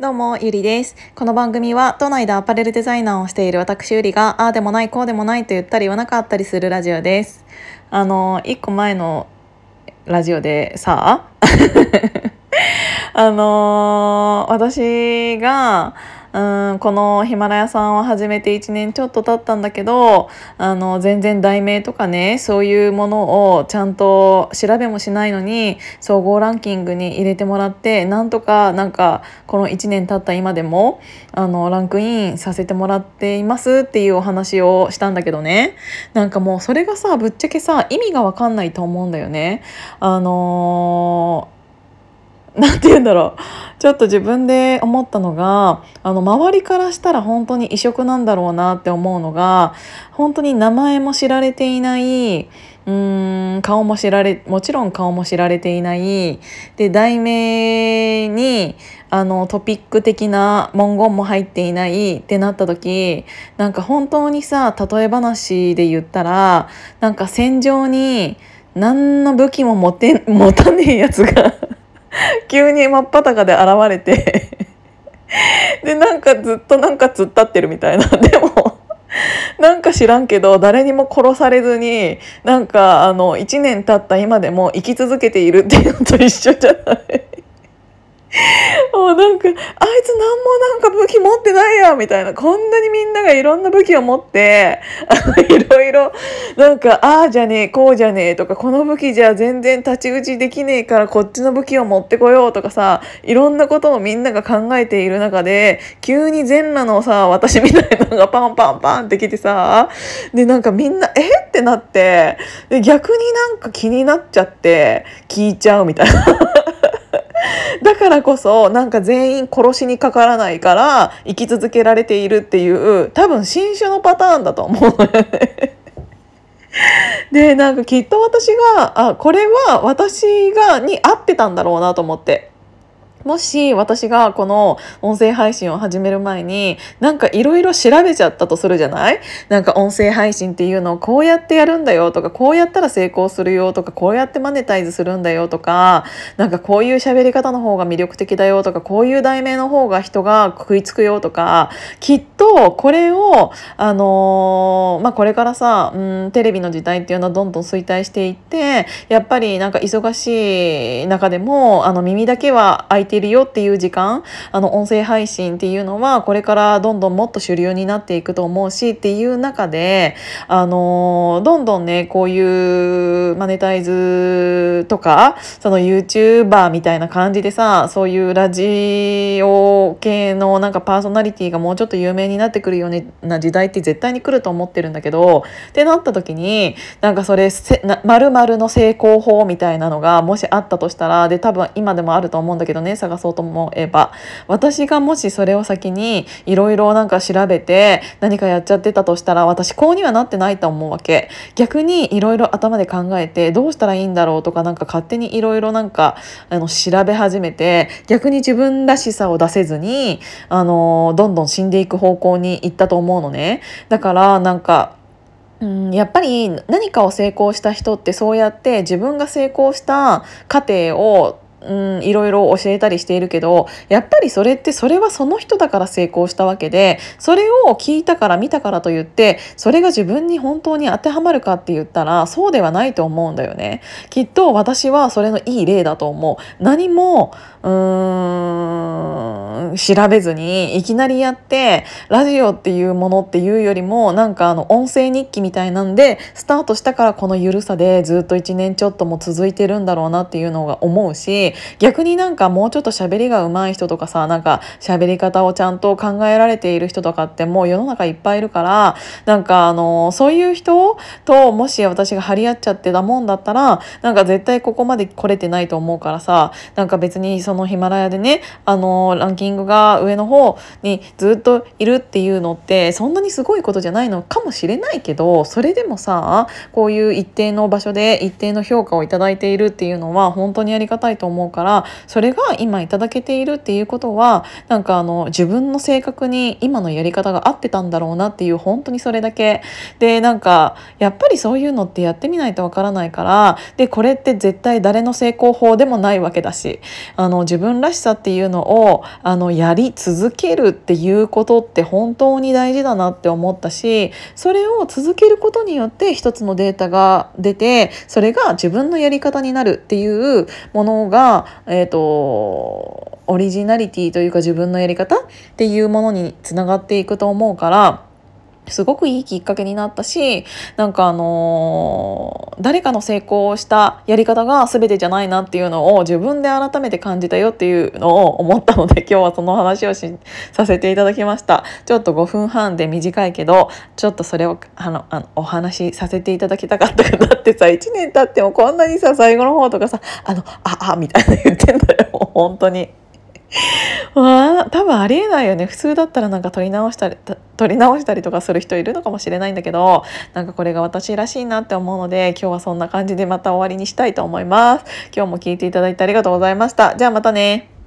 どうも、ゆりです。この番組は、都内でアパレルデザイナーをしている私ゆりが、ああでもない、こうでもないと言ったり言わなかったりするラジオです。あの、一個前のラジオでさ、あの私が、うんこのヒマラヤさんを始めて1年ちょっと経ったんだけどあの全然題名とかねそういうものをちゃんと調べもしないのに総合ランキングに入れてもらってなんとかなんかこの1年経った今でもあのランクインさせてもらっていますっていうお話をしたんだけどねなんかもうそれがさぶっちゃけさ意味が分かんないと思うんだよね。あのーなんて言うんだろうちょっと自分で思ったのがあの周りからしたら本当に異色なんだろうなって思うのが本当に名前も知られていないうーん顔も知られもちろん顔も知られていないで題名にあのトピック的な文言も入っていないってなった時なんか本当にさ例え話で言ったらなんか戦場に何の武器も持て持たねえやつが急に真っ裸で現れて。でなんかずっとなんか突っ立ってるみたいな。でもなんか知らんけど誰にも殺されずになんかあの1年経った今でも生き続けているっていうのと一緒じゃない？うなんかあいつ何もなんか武器持ってないやみたいなこんなにみんながいろんな武器を持って いろいろなんかああじゃねえこうじゃねえとかこの武器じゃ全然太刀打ちできねえからこっちの武器を持ってこようとかさいろんなことをみんなが考えている中で急に全裸のさ私みたいなのがパンパンパンってきてさでなんかみんなえ？ってなってで逆になんか気になっちゃって聞いちゃうみたいな。だからこそなんか全員殺しにかからないから生き続けられているっていう多分新種のパターンだと思う。でなんかきっと私があこれは私がに合ってたんだろうなと思って。もし私がこの音声配信を始める前になんかいろいろ調べちゃったとするじゃない？なんか音声配信っていうのをこうやってやるんだよとかこうやったら成功するよとかこうやってマネタイズするんだよとかなんかこういう喋り方の方が魅力的だよとかこういう題名の方が人が食いつくよとかきっとこれをあのーまあこれからさうんテレビの時代っていうのはどんどん衰退していってやっぱりなんか忙しい中でもあの耳だけは開いているよっていう時間あの音声配信っていうのはこれからどんどんもっと主流になっていくと思うしっていう中であのどんどんねこういうマネタイズとかその YouTuber みたいな感じでさそういうラジオ系のなんかパーソナリティがもうちょっと有名になってくるような時代って絶対に来ると思ってるんだけどってなった時になんかそれせな〇〇の成功法みたいなのがもしあったとしたらで多分今でもあると思うんだけどね探そうと思えば私がもしそれを先にいろいろなんか調べて何かやっちゃってたとしたら私こうにはなってないと思うわけ。逆にいろいろ頭で考えてどうしたらいいんだろうとかなんか勝手にいろいろなんかあの調べ始めて逆に自分らしさを出せずにあのどんどん死んでいく方向に行ったと思うのね。だからなんかん、やっぱり何かを成功した人ってそうやって自分が成功した過程をうん、いろいろ教えたりしているけどやっぱりそれってそれはその人だから成功したわけでそれを聞いたから見たからといってそれが自分に本当に当てはまるかって言ったらそうではないと思うんだよね。きっと私はそれのいい例だと思う。何もうーん調べずにいきなりやってラジオっていうものっていうよりもなんかあの音声日記みたいなんでスタートしたからこの緩さでずっと1年ちょっとも続いてるんだろうなっていうのが思うし逆になんかもうちょっと喋りが上手い人とかさなんか喋り方をちゃんと考えられている人とかってもう世の中いっぱいいるからなんかあのそういう人ともし私が張り合っちゃってたもんだったらなんか絶対ここまで来れてないと思うからさなんか別にそのヒマラヤでねあのランキングが上の方にずっといるっていうのってそんなにすごいことじゃないのかもしれないけどそれでもさこういう一定の場所で一定の評価をいただいているっていうのは本当にありがたいと思う思うからそれが今いただけているっていうことはなんかあの自分の性格に今のやり方が合ってたんだろうなっていう本当にそれだけ。でなんかやっぱりそういうのってやってみないとわからないからでこれって絶対誰の成功法でもないわけだしあの自分らしさっていうのをあのやり続けるっていうことって本当に大事だなって思ったしそれを続けることによって一つのデータが出てそれが自分のやり方になるっていうものが、えーと、オリジナリティというか自分のやり方っていうものにつながっていくと思うから。すごくいいきっかけになったしなんかあのー、誰かの成功したやり方が全てじゃないなっていうのを自分で改めて感じたよっていうのを思ったので今日はその話をしさせていただきましたちょっと5分半で短いけどちょっとそれをあのあのお話しさせていただきたかったかなってさ1年経ってもこんなにさ最後の方とかさ「あのああ」みたいな言ってんだよ本当に。わあ多分ありえないよね。普通だったらなんか撮り直したり撮り直したりとかする人いるのかもしれないんだけどなんかこれが私らしいなって思うので今日はそんな感じでまた終わりにしたいと思います。今日も聞いていただいてありがとうございました。じゃあまたね。